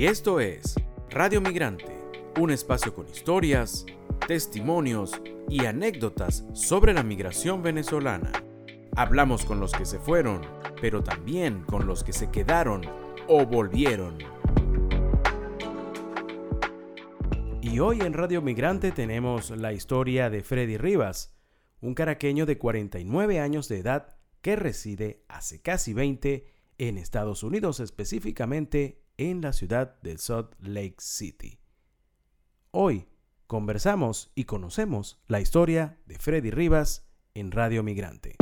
Y esto es Radio Migrante, un espacio con historias, testimonios y anécdotas sobre la migración venezolana. Hablamos con los que se fueron, pero también con los que se quedaron o volvieron. Y hoy en Radio Migrante tenemos la historia de Freddy Rivas, un caraqueño de 49 años de edad que reside hace casi 20 en Estados Unidos, específicamente en la ciudad de Salt Lake City. Hoy conversamos y conocemos la historia de Freddy Rivas en Radio Migrante.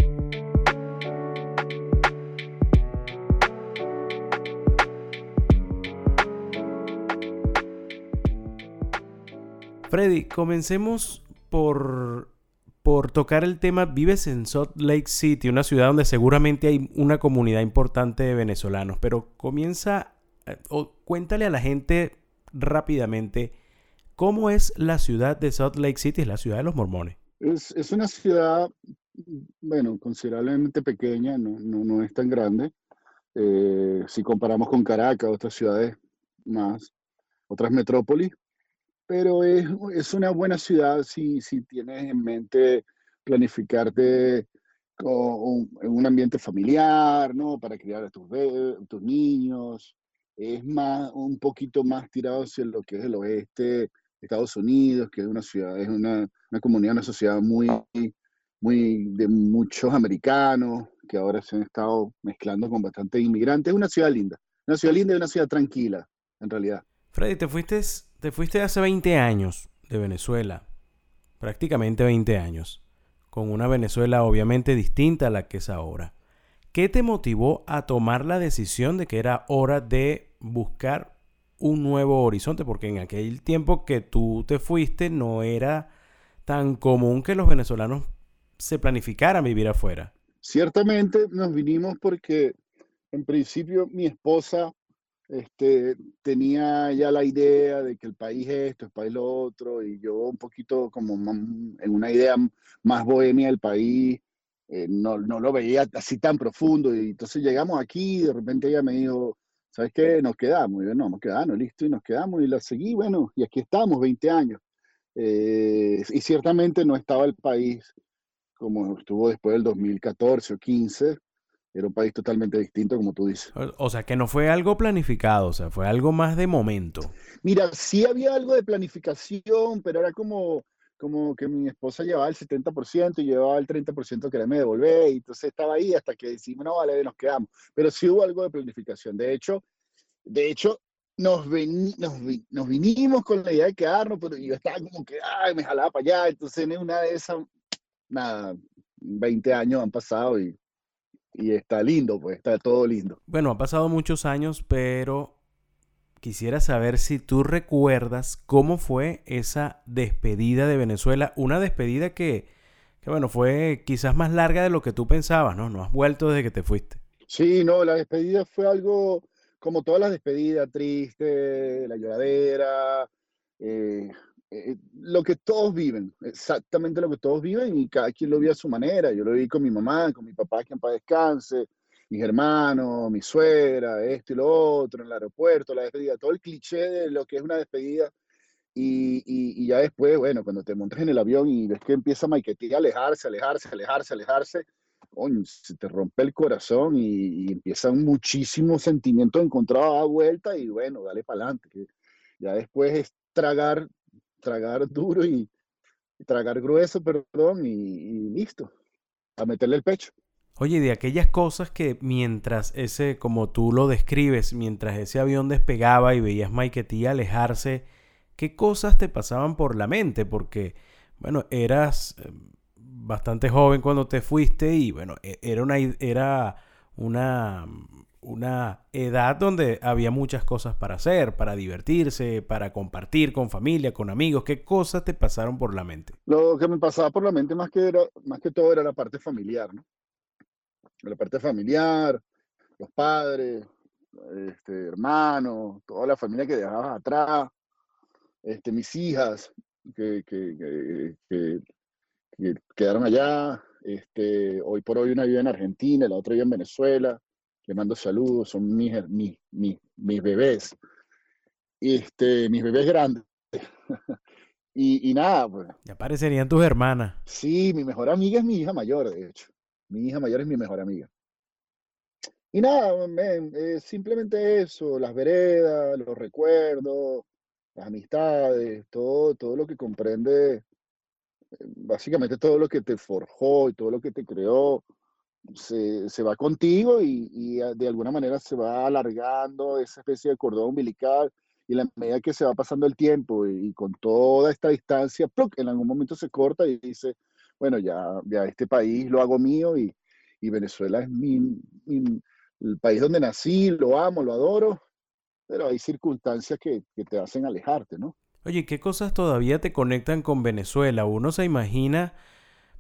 Freddy, comencemos por, por tocar el tema. Vives en Salt Lake City, una ciudad donde seguramente hay una comunidad importante de venezolanos, pero comienza, o cuéntale a la gente rápidamente cómo es la ciudad de Salt Lake City, la ciudad de los mormones. Es, es una ciudad, bueno, considerablemente pequeña, no, no, no es tan grande. Eh, si comparamos con Caracas, otras ciudades más, otras metrópolis, pero es, es una buena ciudad si, si tienes en mente planificarte en un ambiente familiar, ¿no? Para criar a tus, tus niños. Es más, un poquito más tirado hacia lo que es el oeste de Estados Unidos, que es una ciudad, es una, una comunidad, una sociedad muy, muy de muchos americanos que ahora se han estado mezclando con bastantes inmigrantes. Es una ciudad linda, una ciudad linda y una ciudad tranquila, en realidad. Freddy, te fuiste te fuiste hace 20 años de Venezuela, prácticamente 20 años, con una Venezuela obviamente distinta a la que es ahora. ¿Qué te motivó a tomar la decisión de que era hora de buscar un nuevo horizonte? Porque en aquel tiempo que tú te fuiste no era tan común que los venezolanos se planificaran vivir afuera. Ciertamente nos vinimos porque en principio mi esposa este, tenía ya la idea de que el país esto, el país lo otro, y yo un poquito como en una idea más bohemia del país, eh, no, no, lo veía así tan profundo, y entonces llegamos aquí y de repente ella me dijo, ¿sabes qué? Nos quedamos, y yo, no, nos quedamos, listo, y nos quedamos, y la seguí, bueno, y aquí estamos, 20 años. Eh, y ciertamente no estaba el país como estuvo después del 2014 o 15, era un país totalmente distinto, como tú dices. O sea, que no fue algo planificado, o sea, fue algo más de momento. Mira, sí había algo de planificación, pero era como, como que mi esposa llevaba el 70% y llevaba el 30% que me devolver, y entonces estaba ahí hasta que decimos, no, vale, nos quedamos. Pero sí hubo algo de planificación. De hecho, de hecho, nos, nos, vinimos con la idea de quedarnos, pero yo estaba como que, ay, me jalaba para allá, entonces en una de esas, nada, 20 años han pasado y y está lindo, pues está todo lindo. Bueno, ha pasado muchos años, pero quisiera saber si tú recuerdas cómo fue esa despedida de Venezuela, una despedida que, que, bueno, fue quizás más larga de lo que tú pensabas, ¿no? No has vuelto desde que te fuiste. Sí, no, la despedida fue algo como todas las despedidas, triste, la lloradera, eh, eh, lo que todos viven, exactamente lo que todos viven y cada quien lo vive a su manera. Yo lo vi con mi mamá, con mi papá, que en paz descanse, mis hermanos, mi suegra, esto y lo otro, en el aeropuerto, la despedida, todo el cliché de lo que es una despedida. Y, y, ya después, bueno, cuando te montas en el avión y ves que empieza a a alejarse, alejarse, alejarse, alejarse, coño, se te rompe el corazón y, y empiezan muchísimos sentimientos encontrados a vuelta y bueno, dale para adelante. Ya después es tragar tragar duro y, tragar grueso, perdón, y, listo, a meterle el pecho. Oye, de aquellas cosas que mientras ese, como tú lo describes, mientras ese avión despegaba y veías Maiketí alejarse, ¿qué cosas te pasaban por la mente? Porque, bueno, eras eh, bastante joven cuando te fuiste y, bueno, e, era una, era una una edad donde había muchas cosas para hacer, para divertirse, para compartir con familia, con amigos. ¿Qué cosas te pasaron por la mente? Lo que me pasaba por la mente más que, era, más que todo era la parte familiar, ¿no? La parte familiar, los padres, este, hermanos, toda la familia que dejabas atrás, este, mis hijas que, que, que, que quedaron allá. Este, hoy por hoy una vive en Argentina, la otra vive en Venezuela le mando saludos, son mis, mis, mis, bebés. este, mis bebés grandes. y, y, nada, pues. Ya parecerían tus hermanas. Sí, mi mejor amiga es mi hija mayor, de hecho. Mi hija mayor es mi mejor amiga. Y nada, simplemente eso, las veredas, los recuerdos, las amistades, todo, todo lo que comprende, básicamente todo lo que te forjó y todo lo que te creó, se, se va contigo y, y, de alguna manera se va alargando esa especie de cordón umbilical y la medida que se va pasando el tiempo y, con toda esta distancia, en algún momento se corta y dice, bueno, ya, ya este país lo hago mío y, y Venezuela es mi, mi el país donde nací, lo amo, lo adoro, pero hay circunstancias que, te hacen alejarte, ¿no? Oye, ¿qué cosas todavía te conectan con Venezuela? Uno se imagina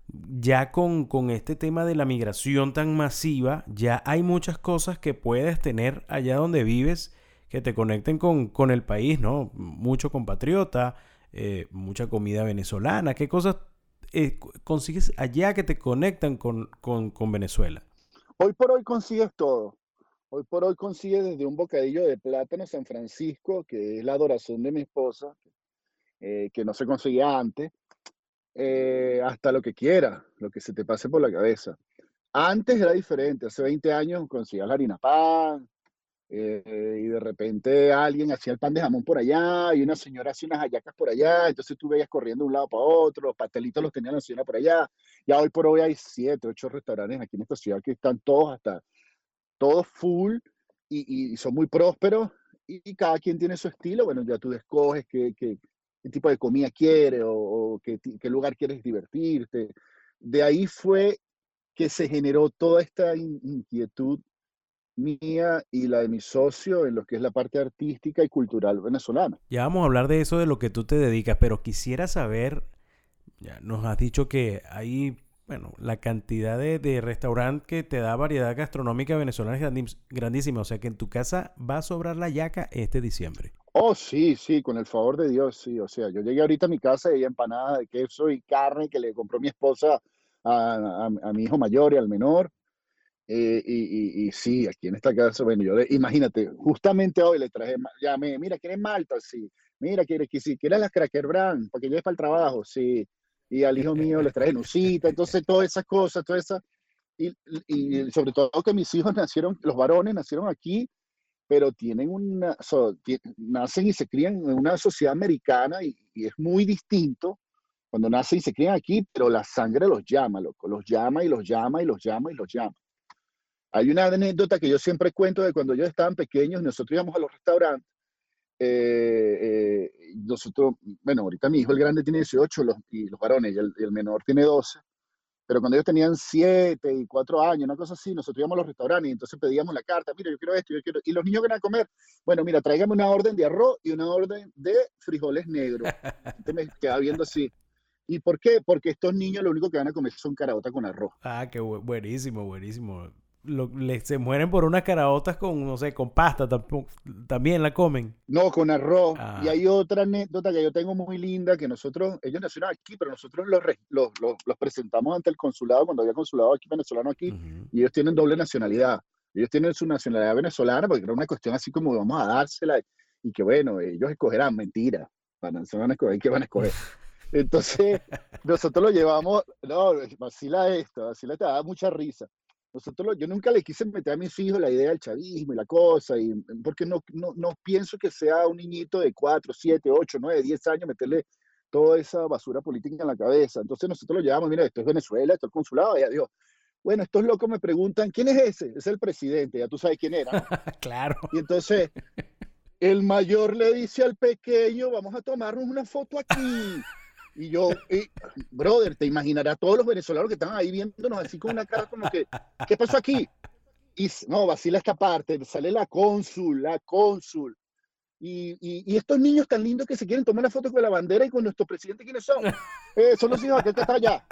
ya con, con, este tema de la migración tan masiva, ya hay muchas cosas que puedes tener allá donde vives que te conecten con, con el país, ¿no? Mucho compatriota, eh, mucha comida venezolana. ¿Qué cosas eh, consigues allá que te conectan con, con, con Venezuela? Hoy por hoy consigues todo. Hoy por hoy consigues desde un bocadillo de plátano San Francisco, que es la adoración de mi esposa, eh, que no se conseguía antes, eh, hasta lo que quiera, lo que se te pase por la cabeza. Antes era diferente, hace 20 años conseguías la harina pan, eh, y de repente alguien hacía el pan de jamón por allá y una señora hacía unas hallacas por allá, entonces tú veías corriendo de un lado para otro, los pastelitos los tenía la señora por allá. Ya hoy por hoy hay siete, ocho restaurantes aquí en esta ciudad que están todos hasta, todos full y, y son muy prósperos y, cada quien tiene su estilo. Bueno, ya tú escoges qué, tipo de comida quieres o, qué lugar quieres divertirte. De ahí fue que se generó toda esta inquietud mía y la de mi socio en lo que es la parte artística y cultural venezolana. Ya vamos a hablar de eso, de lo que tú te dedicas, pero quisiera saber, ya nos has dicho que hay, bueno, la cantidad de, de restaurante que te da variedad gastronómica venezolana es grandísima, o sea que en tu casa va a sobrar la yaca este diciembre. Oh, sí, sí, con el favor de Dios, sí, o sea, yo llegué ahorita a mi casa y hay empanada de queso y carne que le compró mi esposa a, a mi hijo mayor y al menor eh, y, y, sí, aquí en esta casa, bueno, yo imagínate, justamente hoy le traje, llamé, mira, ¿quieres Malta? Sí, mira, ¿quieres que sí, quieres las Cracker Brand para que lleves para el trabajo? Sí, y al hijo mío le traje Nusita, entonces todas esas cosas, todas esas, y, y, sobre todo que mis hijos nacieron, los varones nacieron aquí, pero tienen una, nacen y se crían en una sociedad americana y, y es muy distinto cuando nacen y se crían aquí, pero la sangre los llama, loco, los llama y los llama y los llama y los llama. Hay una anécdota que yo siempre cuento de cuando ellos estaban pequeños, nosotros íbamos a los restaurantes. Eh, eh, nosotros, bueno, ahorita mi hijo el grande tiene 18 los, y los varones, y el, menor tiene 12. Pero cuando ellos tenían 7 y 4 años, una cosa así, nosotros íbamos a los restaurantes y entonces pedíamos la carta, mira, yo quiero esto, yo quiero... Y los niños que van a comer, bueno, mira, tráigame una orden de arroz y una orden de frijoles negros. Entonces me quedaba viendo así. ¿Y por qué? Porque estos niños lo único que van a comer son caraotas con arroz. Ah, qué buenísimo, buenísimo se mueren por unas caraotas con, no sé, con pasta, también la comen. No, con arroz. Y ah. hay otra anécdota que yo tengo muy linda, que nosotros, ellos nacieron aquí, pero nosotros los, los, los, presentamos ante el consulado, cuando había consulado aquí venezolano aquí, y ellos tienen doble nacionalidad. Ellos tienen su nacionalidad venezolana, porque era una cuestión así como vamos a dársela, y que bueno, ellos escogerán, mentira, van a escoger, ¿qué van a escoger? Entonces, nosotros lo llevamos, no, vacila esto, vacila te da mucha risa nosotros, yo nunca le quise meter a mis hijos la idea del chavismo y la cosa, y, porque no, no, no pienso que sea un niñito de 4, 7, 8, 9, 10 años meterle toda esa basura política en la cabeza. Entonces nosotros lo llevamos, mira, esto es Venezuela, esto es el consulado, y adiós. Bueno, estos locos me preguntan, ¿quién es ese? Es el presidente, ya tú sabes quién era. claro. Y entonces el mayor le dice al pequeño, vamos a tomarnos una foto aquí. Y yo, brother, te imaginarás todos los venezolanos que estaban ahí viéndonos así con una cara como que, ¿qué pasó aquí? Y no, vacila esta parte, sale la cónsul, la cónsul. Y, y, estos niños tan lindos que se quieren tomar la foto con la bandera y con nuestro presidente, ¿quiénes son? Eh, son los hijos que está allá.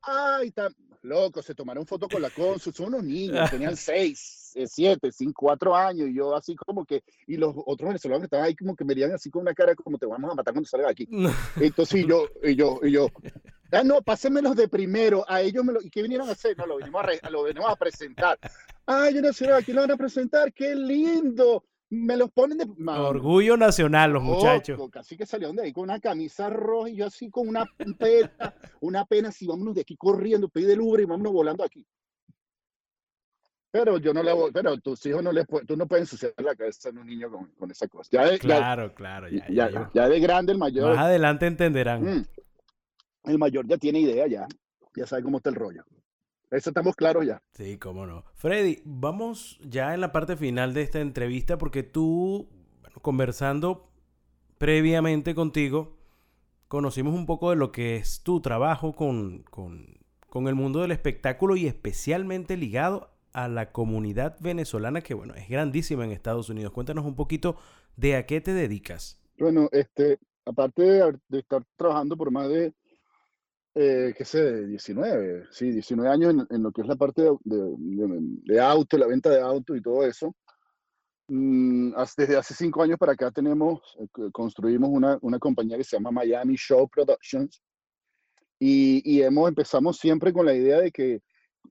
Ay, tan loco, se tomaron foto con la cónsul, son unos niños, tenían seis, siete, cinco, cuatro años, y yo así como que, y los otros venezolanos estaban ahí como que me veían así con una cara como te vamos a matar cuando salga aquí. Entonces yo, y yo, y yo, ah, no, pásenmelos de primero, a ellos me lo, ¿y qué vinieron a hacer? No, lo venimos a, lo venimos a presentar. Ay, yo no sé, aquí lo van a presentar, qué lindo. me los ponen de... Orgullo nacional los muchachos. Casi que salieron de ahí con una camisa roja y yo así con una pena, una pena así, vámonos de aquí corriendo, pedí del Uber y vámonos volando aquí. Pero yo no le voy, pero tus hijos no les tú no puedes ensuciar la cabeza a un niño con, con esa cosa. Ya claro, claro. Ya, ya, ya, de grande el mayor. Más adelante entenderán. Mm, el mayor ya tiene idea ya. Ya sabe cómo está el rollo. Eso estamos claros ya. Sí, cómo no. Freddy, vamos ya en la parte final de esta entrevista porque tú, conversando previamente contigo, conocimos un poco de lo que es tu trabajo con, con, con el mundo del espectáculo y especialmente ligado a la comunidad venezolana que, bueno, es grandísima en Estados Unidos. Cuéntanos un poquito de a qué te dedicas. Bueno, este, aparte de estar trabajando por más de eh, qué sé, 19, sí, 19 años en, lo que es la parte de, auto, la venta de auto y todo eso. Mm, desde hace cinco años para acá tenemos, eh, construimos una, una, compañía que se llama Miami Show Productions y, y, hemos, empezamos siempre con la idea de que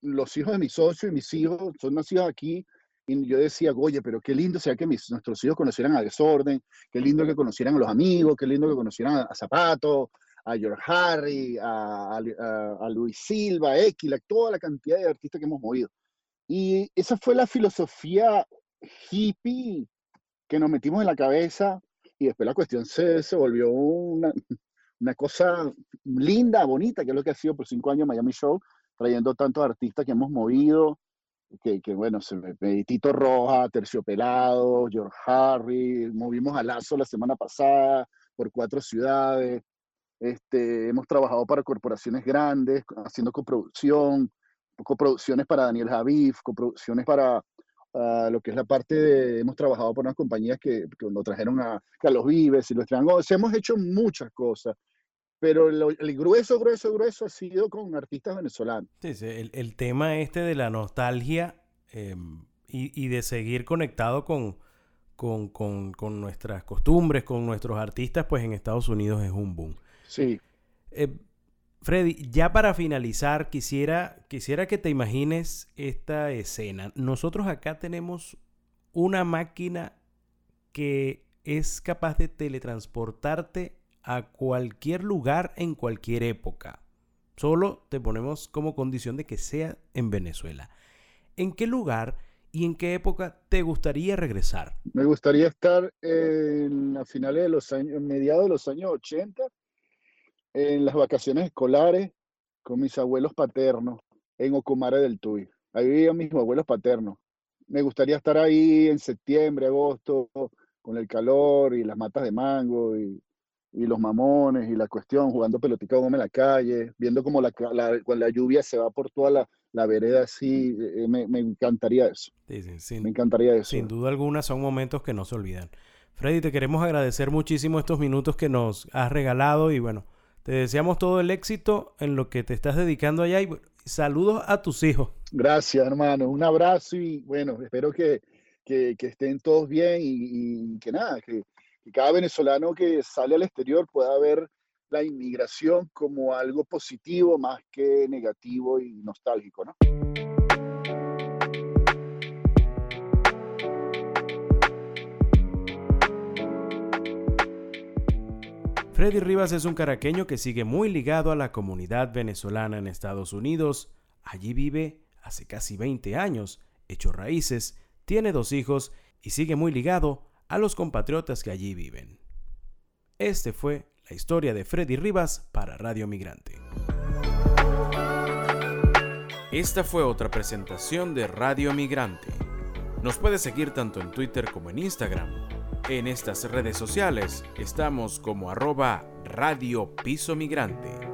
los hijos de mis socios y mis hijos son nacidos aquí y yo decía, oye, pero qué lindo sea que mis, nuestros hijos conocieran a Desorden, qué lindo que conocieran a los amigos, qué lindo que conocieran a, a Zapato, a George Harry, a, a, Luis Silva, a Equila, toda la cantidad de artistas que hemos movido. Y esa fue la filosofía hippie que nos metimos en la cabeza y después la cuestión se, se volvió una, una, cosa linda, bonita, que es lo que ha sido por cinco años Miami Show, trayendo tantos artistas que hemos movido, que, que bueno, se me, Tito Roja, Terciopelado, George Harry, movimos a Lazo la semana pasada por cuatro ciudades, este, hemos trabajado para corporaciones grandes, haciendo coproducción, coproducciones para Daniel Javif, coproducciones para ah, lo que es la parte de, hemos trabajado por unas compañías que, que nos trajeron a Carlos Vives los triangos, hemos hecho muchas cosas, pero el grueso, grueso, grueso ha sido con artistas venezolanos. Sí, sí el, el, tema este de la nostalgia em, y, y, de seguir conectado con, con, con, con nuestras costumbres, con nuestros artistas, pues en Estados Unidos es un boom. Sí. Eh, Freddy, ya para finalizar, quisiera, quisiera que te imagines esta escena. Nosotros acá tenemos una máquina que es capaz de teletransportarte a cualquier lugar en cualquier época. Solo te ponemos como condición de que sea en Venezuela. ¿En qué lugar y en qué época te gustaría regresar? Me gustaría estar en, a finales de los años, mediados de los años 80 en las vacaciones escolares con mis abuelos paternos en Ocumare del Tuy. Ahí vivían mis abuelos paternos. Me gustaría estar ahí en septiembre, agosto, con el calor y las matas de mango y, los mamones y la cuestión, jugando pelotica en la calle, viendo como la, la, la lluvia se va por toda la, la vereda así, eh, me, encantaría eso. me encantaría eso. Sin duda alguna son momentos que no se olvidan. Freddy, te queremos agradecer muchísimo estos minutos que nos has regalado y bueno, te deseamos todo el éxito en lo que te estás dedicando allá y saludos a tus hijos. Gracias, hermano. Un abrazo y bueno, espero que, estén todos bien y, que nada, que, cada venezolano que sale al exterior pueda ver la inmigración como algo positivo más que negativo y nostálgico, ¿no? Freddy Rivas es un caraqueño que sigue muy ligado a la comunidad venezolana en Estados Unidos. Allí vive hace casi 20 años, hecho raíces, tiene dos hijos y sigue muy ligado a los compatriotas que allí viven. Este fue la historia de Freddy Rivas para Radio Migrante. Esta fue otra presentación de Radio Migrante. Nos puede seguir tanto en Twitter como en Instagram en estas redes sociales estamos como arroba Radio Piso Migrante.